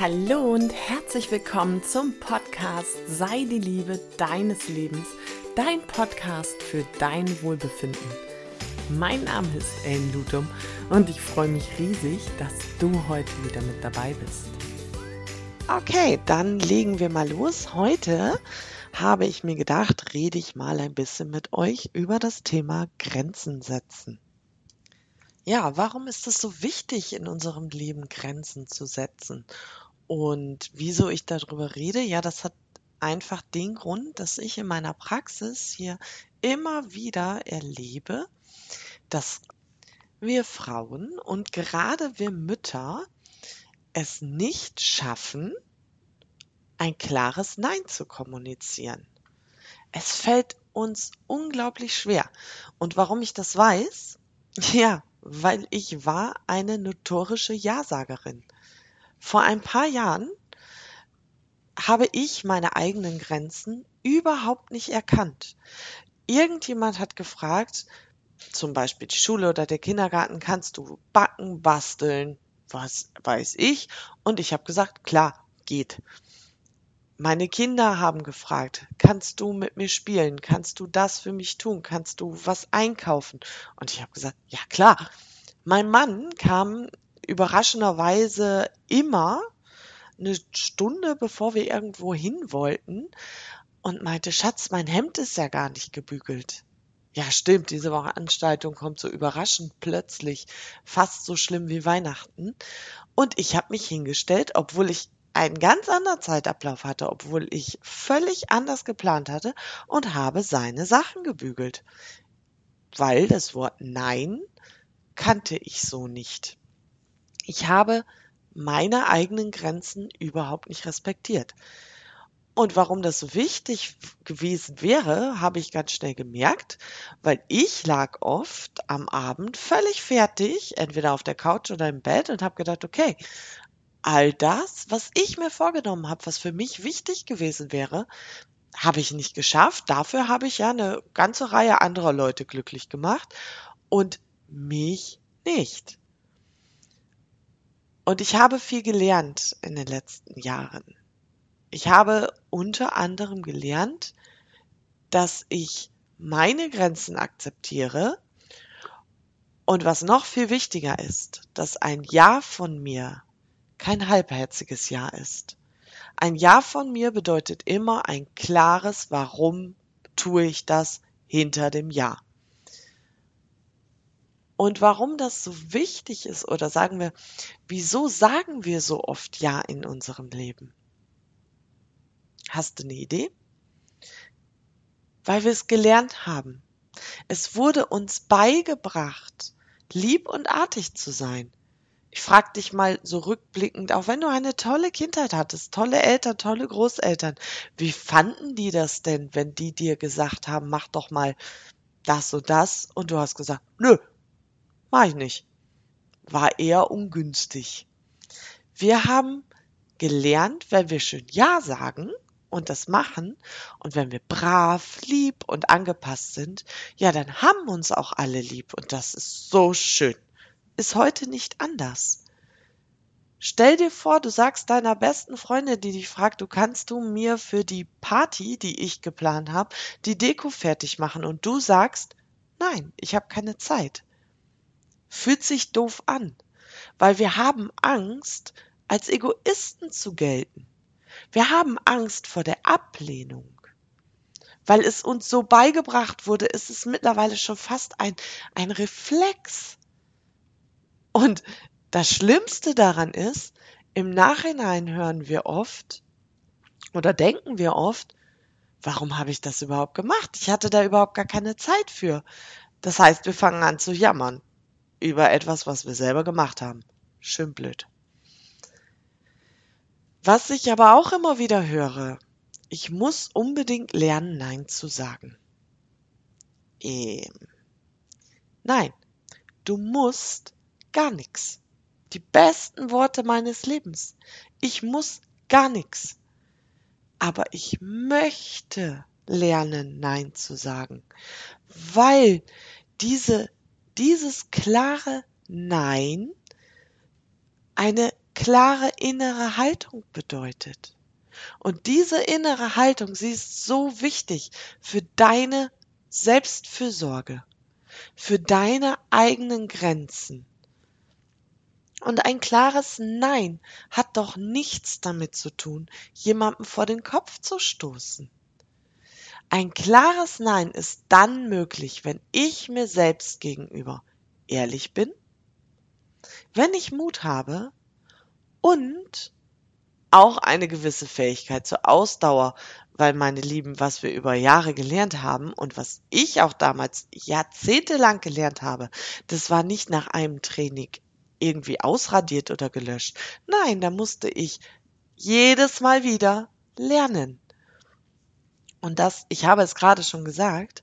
Hallo und herzlich willkommen zum Podcast Sei die Liebe deines Lebens, dein Podcast für dein Wohlbefinden. Mein Name ist Ellen Lutum und ich freue mich riesig, dass du heute wieder mit dabei bist. Okay, dann legen wir mal los. Heute habe ich mir gedacht, rede ich mal ein bisschen mit euch über das Thema Grenzen setzen. Ja, warum ist es so wichtig, in unserem Leben Grenzen zu setzen? Und wieso ich darüber rede? Ja, das hat einfach den Grund, dass ich in meiner Praxis hier immer wieder erlebe, dass wir Frauen und gerade wir Mütter es nicht schaffen, ein klares Nein zu kommunizieren. Es fällt uns unglaublich schwer. Und warum ich das weiß? Ja, weil ich war eine notorische Ja-Sagerin. Vor ein paar Jahren habe ich meine eigenen Grenzen überhaupt nicht erkannt. Irgendjemand hat gefragt, zum Beispiel die Schule oder der Kindergarten, kannst du backen, basteln, was weiß ich? Und ich habe gesagt, klar, geht. Meine Kinder haben gefragt, kannst du mit mir spielen? Kannst du das für mich tun? Kannst du was einkaufen? Und ich habe gesagt, ja klar. Mein Mann kam überraschenderweise immer eine Stunde, bevor wir irgendwo hin wollten und meinte, Schatz, mein Hemd ist ja gar nicht gebügelt. Ja, stimmt, diese Veranstaltung kommt so überraschend plötzlich, fast so schlimm wie Weihnachten. Und ich habe mich hingestellt, obwohl ich einen ganz anderen Zeitablauf hatte, obwohl ich völlig anders geplant hatte und habe seine Sachen gebügelt. Weil das Wort Nein kannte ich so nicht. Ich habe meine eigenen Grenzen überhaupt nicht respektiert. Und warum das wichtig gewesen wäre, habe ich ganz schnell gemerkt, weil ich lag oft am Abend völlig fertig, entweder auf der Couch oder im Bett und habe gedacht, okay, all das, was ich mir vorgenommen habe, was für mich wichtig gewesen wäre, habe ich nicht geschafft. Dafür habe ich ja eine ganze Reihe anderer Leute glücklich gemacht und mich nicht. Und ich habe viel gelernt in den letzten Jahren. Ich habe unter anderem gelernt, dass ich meine Grenzen akzeptiere und was noch viel wichtiger ist, dass ein Ja von mir kein halbherziges Ja ist. Ein Ja von mir bedeutet immer ein klares Warum tue ich das hinter dem Ja. Und warum das so wichtig ist, oder sagen wir, wieso sagen wir so oft Ja in unserem Leben? Hast du eine Idee? Weil wir es gelernt haben. Es wurde uns beigebracht, lieb und artig zu sein. Ich frag dich mal so rückblickend, auch wenn du eine tolle Kindheit hattest, tolle Eltern, tolle Großeltern, wie fanden die das denn, wenn die dir gesagt haben, mach doch mal das und das und du hast gesagt, nö, Mach ich nicht. War eher ungünstig. Wir haben gelernt, wenn wir schön Ja sagen und das machen und wenn wir brav, lieb und angepasst sind, ja, dann haben uns auch alle lieb und das ist so schön. Ist heute nicht anders. Stell dir vor, du sagst deiner besten Freundin, die dich fragt, du kannst du mir für die Party, die ich geplant habe, die Deko fertig machen und du sagst, nein, ich habe keine Zeit fühlt sich doof an, weil wir haben Angst, als Egoisten zu gelten. Wir haben Angst vor der Ablehnung. Weil es uns so beigebracht wurde, ist es mittlerweile schon fast ein, ein Reflex. Und das Schlimmste daran ist, im Nachhinein hören wir oft oder denken wir oft, warum habe ich das überhaupt gemacht? Ich hatte da überhaupt gar keine Zeit für. Das heißt, wir fangen an zu jammern über etwas, was wir selber gemacht haben. Schön blöd. Was ich aber auch immer wieder höre, ich muss unbedingt lernen, Nein zu sagen. Ähm, nein, du musst gar nichts. Die besten Worte meines Lebens. Ich muss gar nichts. Aber ich möchte lernen, Nein zu sagen, weil diese dieses klare Nein eine klare innere Haltung bedeutet. Und diese innere Haltung, sie ist so wichtig für deine Selbstfürsorge, für deine eigenen Grenzen. Und ein klares Nein hat doch nichts damit zu tun, jemandem vor den Kopf zu stoßen. Ein klares Nein ist dann möglich, wenn ich mir selbst gegenüber ehrlich bin, wenn ich Mut habe und auch eine gewisse Fähigkeit zur Ausdauer, weil meine Lieben, was wir über Jahre gelernt haben und was ich auch damals jahrzehntelang gelernt habe, das war nicht nach einem Training irgendwie ausradiert oder gelöscht. Nein, da musste ich jedes Mal wieder lernen. Und das, ich habe es gerade schon gesagt,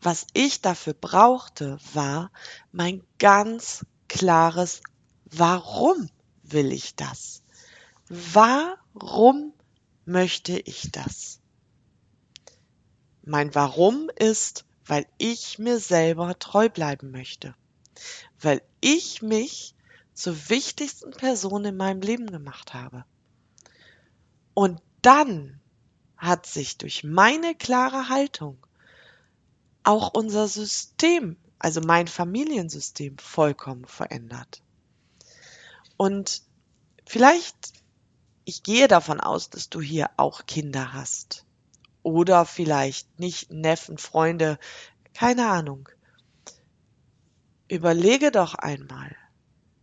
was ich dafür brauchte, war mein ganz klares Warum will ich das? Warum möchte ich das? Mein Warum ist, weil ich mir selber treu bleiben möchte, weil ich mich zur wichtigsten Person in meinem Leben gemacht habe. Und dann hat sich durch meine klare Haltung auch unser System, also mein Familiensystem, vollkommen verändert. Und vielleicht, ich gehe davon aus, dass du hier auch Kinder hast. Oder vielleicht nicht Neffen, Freunde, keine Ahnung. Überlege doch einmal,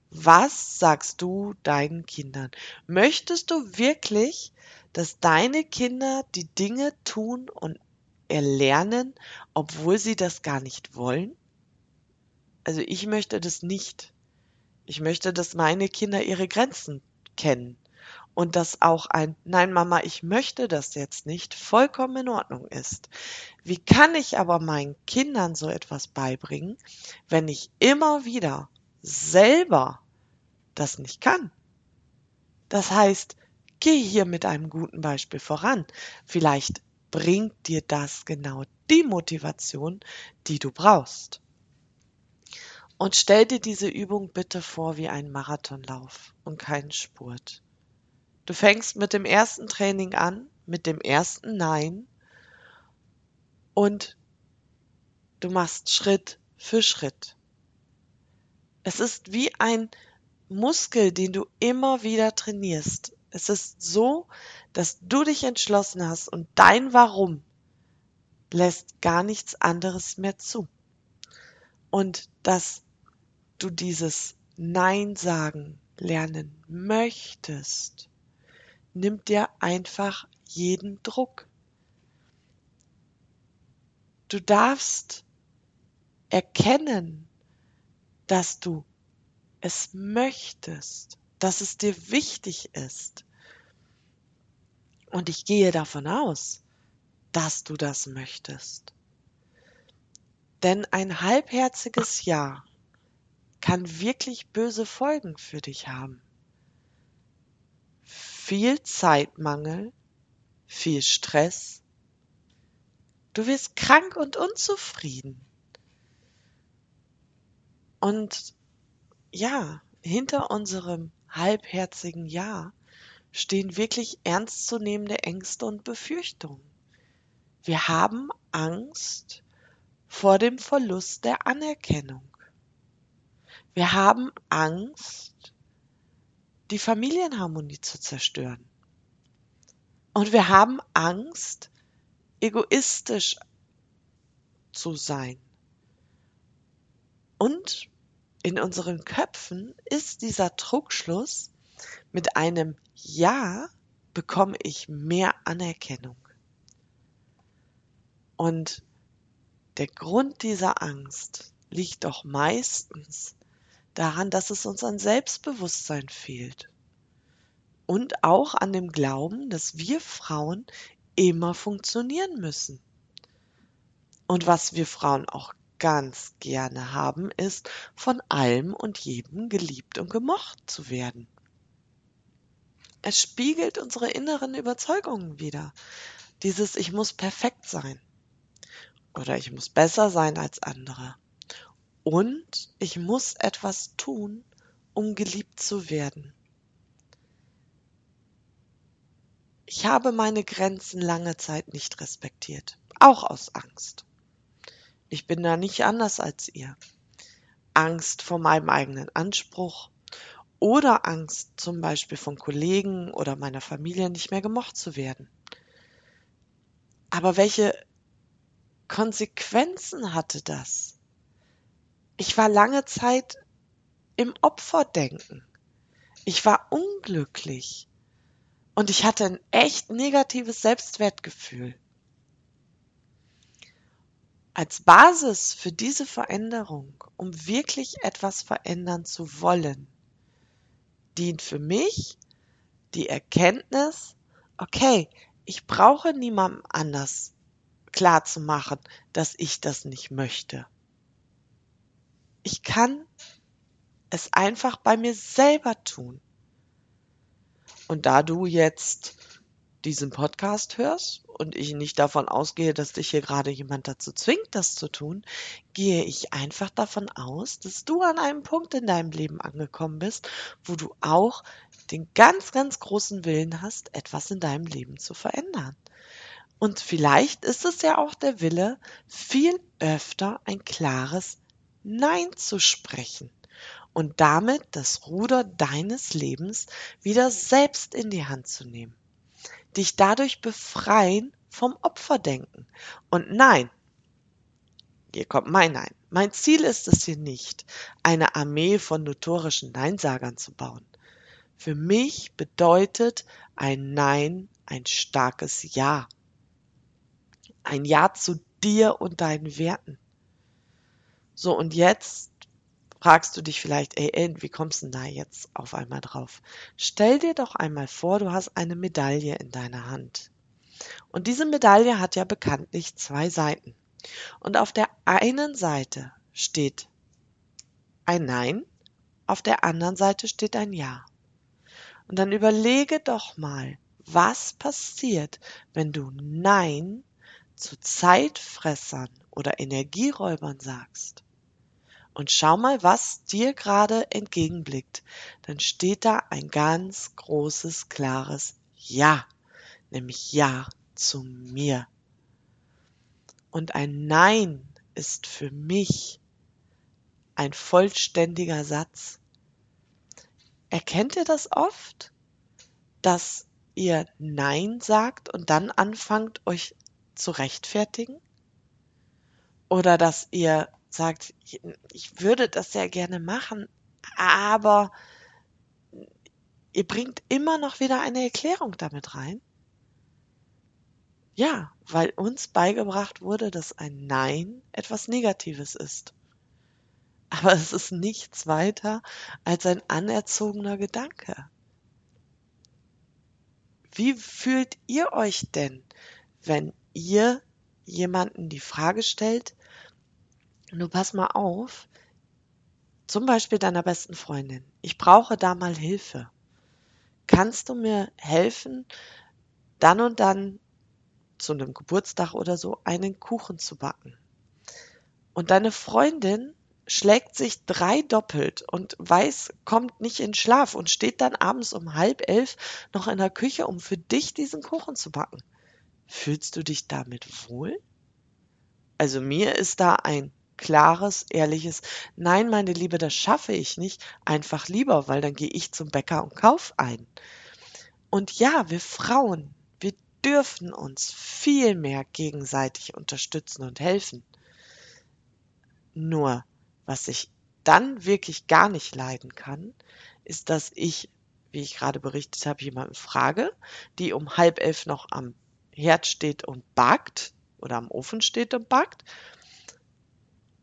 was sagst du deinen Kindern? Möchtest du wirklich, dass deine Kinder die Dinge tun und erlernen, obwohl sie das gar nicht wollen? Also ich möchte das nicht. Ich möchte, dass meine Kinder ihre Grenzen kennen und dass auch ein Nein, Mama, ich möchte das jetzt nicht vollkommen in Ordnung ist. Wie kann ich aber meinen Kindern so etwas beibringen, wenn ich immer wieder selber das nicht kann. Das heißt, geh hier mit einem guten Beispiel voran. Vielleicht bringt dir das genau die Motivation, die du brauchst. Und stell dir diese Übung bitte vor wie einen Marathonlauf und keinen Spurt. Du fängst mit dem ersten Training an, mit dem ersten Nein und du machst Schritt für Schritt. Es ist wie ein Muskel, den du immer wieder trainierst. Es ist so, dass du dich entschlossen hast und dein Warum lässt gar nichts anderes mehr zu. Und dass du dieses Nein sagen lernen möchtest, nimmt dir einfach jeden Druck. Du darfst erkennen, dass du es möchtest, dass es dir wichtig ist. Und ich gehe davon aus, dass du das möchtest. Denn ein halbherziges Ja kann wirklich böse Folgen für dich haben. Viel Zeitmangel, viel Stress. Du wirst krank und unzufrieden. Und ja, hinter unserem halbherzigen Ja stehen wirklich ernstzunehmende Ängste und Befürchtungen. Wir haben Angst vor dem Verlust der Anerkennung. Wir haben Angst, die Familienharmonie zu zerstören. Und wir haben Angst, egoistisch zu sein. Und in unseren Köpfen ist dieser Trugschluss, mit einem Ja bekomme ich mehr Anerkennung. Und der Grund dieser Angst liegt doch meistens daran, dass es uns an Selbstbewusstsein fehlt. Und auch an dem Glauben, dass wir Frauen immer funktionieren müssen. Und was wir Frauen auch ganz gerne haben, ist, von allem und jedem geliebt und gemocht zu werden. Es spiegelt unsere inneren Überzeugungen wider. Dieses Ich muss perfekt sein. Oder ich muss besser sein als andere. Und ich muss etwas tun, um geliebt zu werden. Ich habe meine Grenzen lange Zeit nicht respektiert, auch aus Angst. Ich bin da nicht anders als ihr. Angst vor meinem eigenen Anspruch oder Angst zum Beispiel von Kollegen oder meiner Familie nicht mehr gemocht zu werden. Aber welche Konsequenzen hatte das? Ich war lange Zeit im Opferdenken. Ich war unglücklich und ich hatte ein echt negatives Selbstwertgefühl. Als Basis für diese Veränderung, um wirklich etwas verändern zu wollen, dient für mich die Erkenntnis, okay, ich brauche niemandem anders klar zu machen, dass ich das nicht möchte. Ich kann es einfach bei mir selber tun. Und da du jetzt diesen Podcast hörst und ich nicht davon ausgehe, dass dich hier gerade jemand dazu zwingt, das zu tun, gehe ich einfach davon aus, dass du an einem Punkt in deinem Leben angekommen bist, wo du auch den ganz, ganz großen Willen hast, etwas in deinem Leben zu verändern. Und vielleicht ist es ja auch der Wille, viel öfter ein klares Nein zu sprechen und damit das Ruder deines Lebens wieder selbst in die Hand zu nehmen dich dadurch befreien vom Opferdenken. Und nein, hier kommt mein Nein. Mein Ziel ist es hier nicht, eine Armee von notorischen Neinsagern zu bauen. Für mich bedeutet ein Nein ein starkes Ja. Ein Ja zu dir und deinen Werten. So, und jetzt fragst du dich vielleicht, ey, ey, wie kommst du denn da jetzt auf einmal drauf? Stell dir doch einmal vor, du hast eine Medaille in deiner Hand. Und diese Medaille hat ja bekanntlich zwei Seiten. Und auf der einen Seite steht ein Nein, auf der anderen Seite steht ein Ja. Und dann überlege doch mal, was passiert, wenn du Nein zu Zeitfressern oder Energieräubern sagst und schau mal, was dir gerade entgegenblickt, dann steht da ein ganz großes, klares Ja, nämlich Ja zu mir. Und ein Nein ist für mich ein vollständiger Satz. Erkennt ihr das oft, dass ihr Nein sagt und dann anfangt, euch zu rechtfertigen? Oder dass ihr sagt, ich würde das sehr gerne machen, aber ihr bringt immer noch wieder eine Erklärung damit rein. Ja, weil uns beigebracht wurde, dass ein Nein etwas Negatives ist. Aber es ist nichts weiter als ein anerzogener Gedanke. Wie fühlt ihr euch denn, wenn ihr jemanden die Frage stellt, Du pass mal auf, zum Beispiel deiner besten Freundin. Ich brauche da mal Hilfe. Kannst du mir helfen, dann und dann zu einem Geburtstag oder so einen Kuchen zu backen? Und deine Freundin schlägt sich drei doppelt und weiß, kommt nicht in Schlaf und steht dann abends um halb elf noch in der Küche, um für dich diesen Kuchen zu backen. Fühlst du dich damit wohl? Also mir ist da ein klares, ehrliches Nein, meine Liebe, das schaffe ich nicht, einfach lieber, weil dann gehe ich zum Bäcker und kauf ein. Und ja, wir Frauen, wir dürfen uns viel mehr gegenseitig unterstützen und helfen. Nur, was ich dann wirklich gar nicht leiden kann, ist, dass ich, wie ich gerade berichtet habe, jemanden frage, die um halb elf noch am Herd steht und backt oder am Ofen steht und backt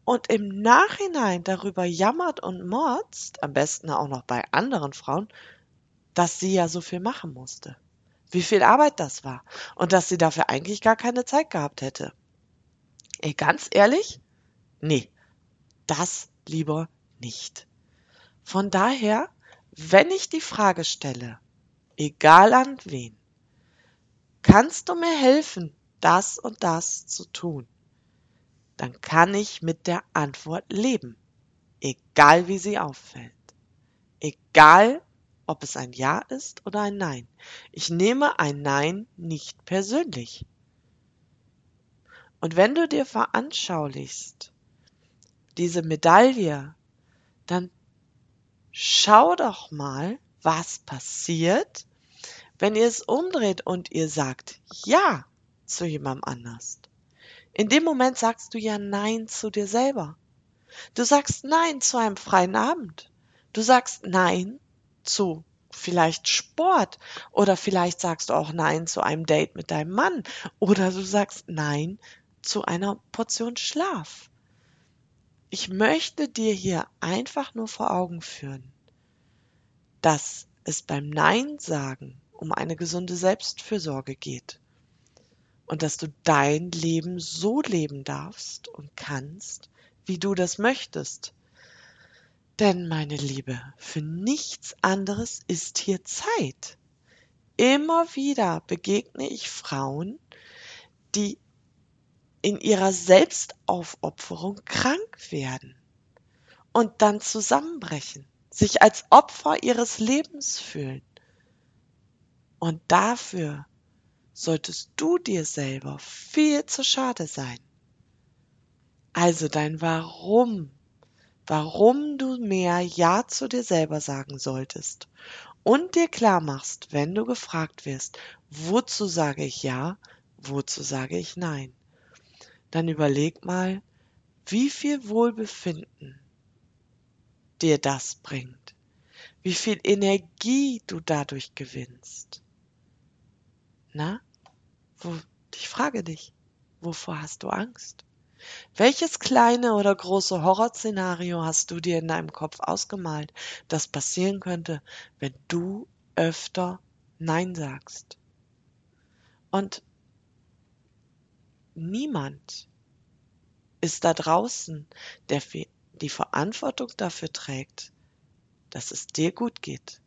und im Nachhinein darüber jammert und motzt, am besten auch noch bei anderen Frauen, dass sie ja so viel machen musste. Wie viel Arbeit das war und dass sie dafür eigentlich gar keine Zeit gehabt hätte. Ey, ganz ehrlich? Nee, das lieber nicht. Von daher, wenn ich die Frage stelle, egal an wen, kannst du mir helfen, das und das zu tun? Dann kann ich mit der Antwort leben, egal wie sie auffällt, egal ob es ein Ja ist oder ein Nein. Ich nehme ein Nein nicht persönlich. Und wenn du dir veranschaulichst, diese Medaille, dann schau doch mal, was passiert, wenn ihr es umdreht und ihr sagt Ja zu jemandem anders. In dem Moment sagst du ja Nein zu dir selber. Du sagst Nein zu einem freien Abend. Du sagst Nein zu vielleicht Sport oder vielleicht sagst du auch Nein zu einem Date mit deinem Mann oder du sagst Nein zu einer Portion Schlaf. Ich möchte dir hier einfach nur vor Augen führen, dass es beim Nein sagen um eine gesunde Selbstfürsorge geht und dass du dein Leben so leben darfst und kannst, wie du das möchtest. Denn, meine Liebe, für nichts anderes ist hier Zeit. Immer wieder begegne ich Frauen, die in ihrer Selbstaufopferung krank werden und dann zusammenbrechen, sich als Opfer ihres Lebens fühlen. Und dafür solltest du dir selber viel zu schade sein. Also dein Warum, warum du mehr Ja zu dir selber sagen solltest und dir klar machst, wenn du gefragt wirst, wozu sage ich Ja, wozu sage ich Nein, dann überleg mal, wie viel Wohlbefinden dir das bringt, wie viel Energie du dadurch gewinnst. Na, wo, ich frage dich, wovor hast du Angst? Welches kleine oder große Horrorszenario hast du dir in deinem Kopf ausgemalt, das passieren könnte, wenn du öfter Nein sagst? Und niemand ist da draußen, der die Verantwortung dafür trägt, dass es dir gut geht.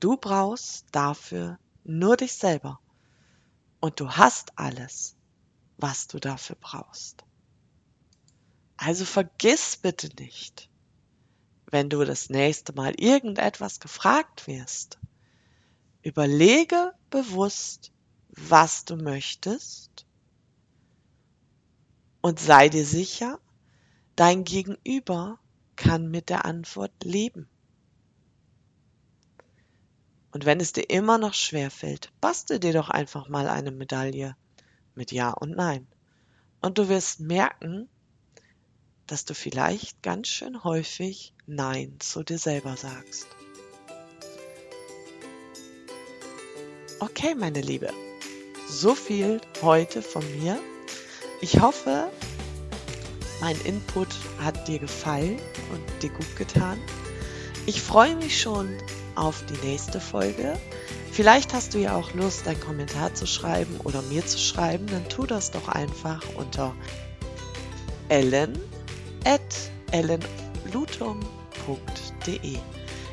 Du brauchst dafür nur dich selber. Und du hast alles was du dafür brauchst. Also vergiss bitte nicht, wenn du das nächste Mal irgendetwas gefragt wirst, überlege bewusst, was du möchtest und sei dir sicher, dein Gegenüber kann mit der Antwort leben. Und wenn es dir immer noch schwer fällt, bastel dir doch einfach mal eine Medaille mit Ja und Nein. Und du wirst merken, dass du vielleicht ganz schön häufig Nein zu dir selber sagst. Okay, meine Liebe, so viel heute von mir. Ich hoffe, mein Input hat dir gefallen und dir gut getan. Ich freue mich schon auf die nächste Folge. Vielleicht hast du ja auch Lust, einen Kommentar zu schreiben oder mir zu schreiben, dann tu das doch einfach unter ellen.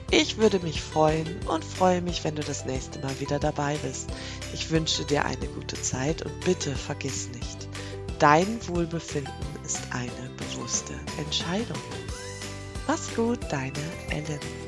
Ich würde mich freuen und freue mich, wenn du das nächste Mal wieder dabei bist. Ich wünsche dir eine gute Zeit und bitte vergiss nicht, dein Wohlbefinden ist eine bewusste Entscheidung. Mach's gut, deine Ellen.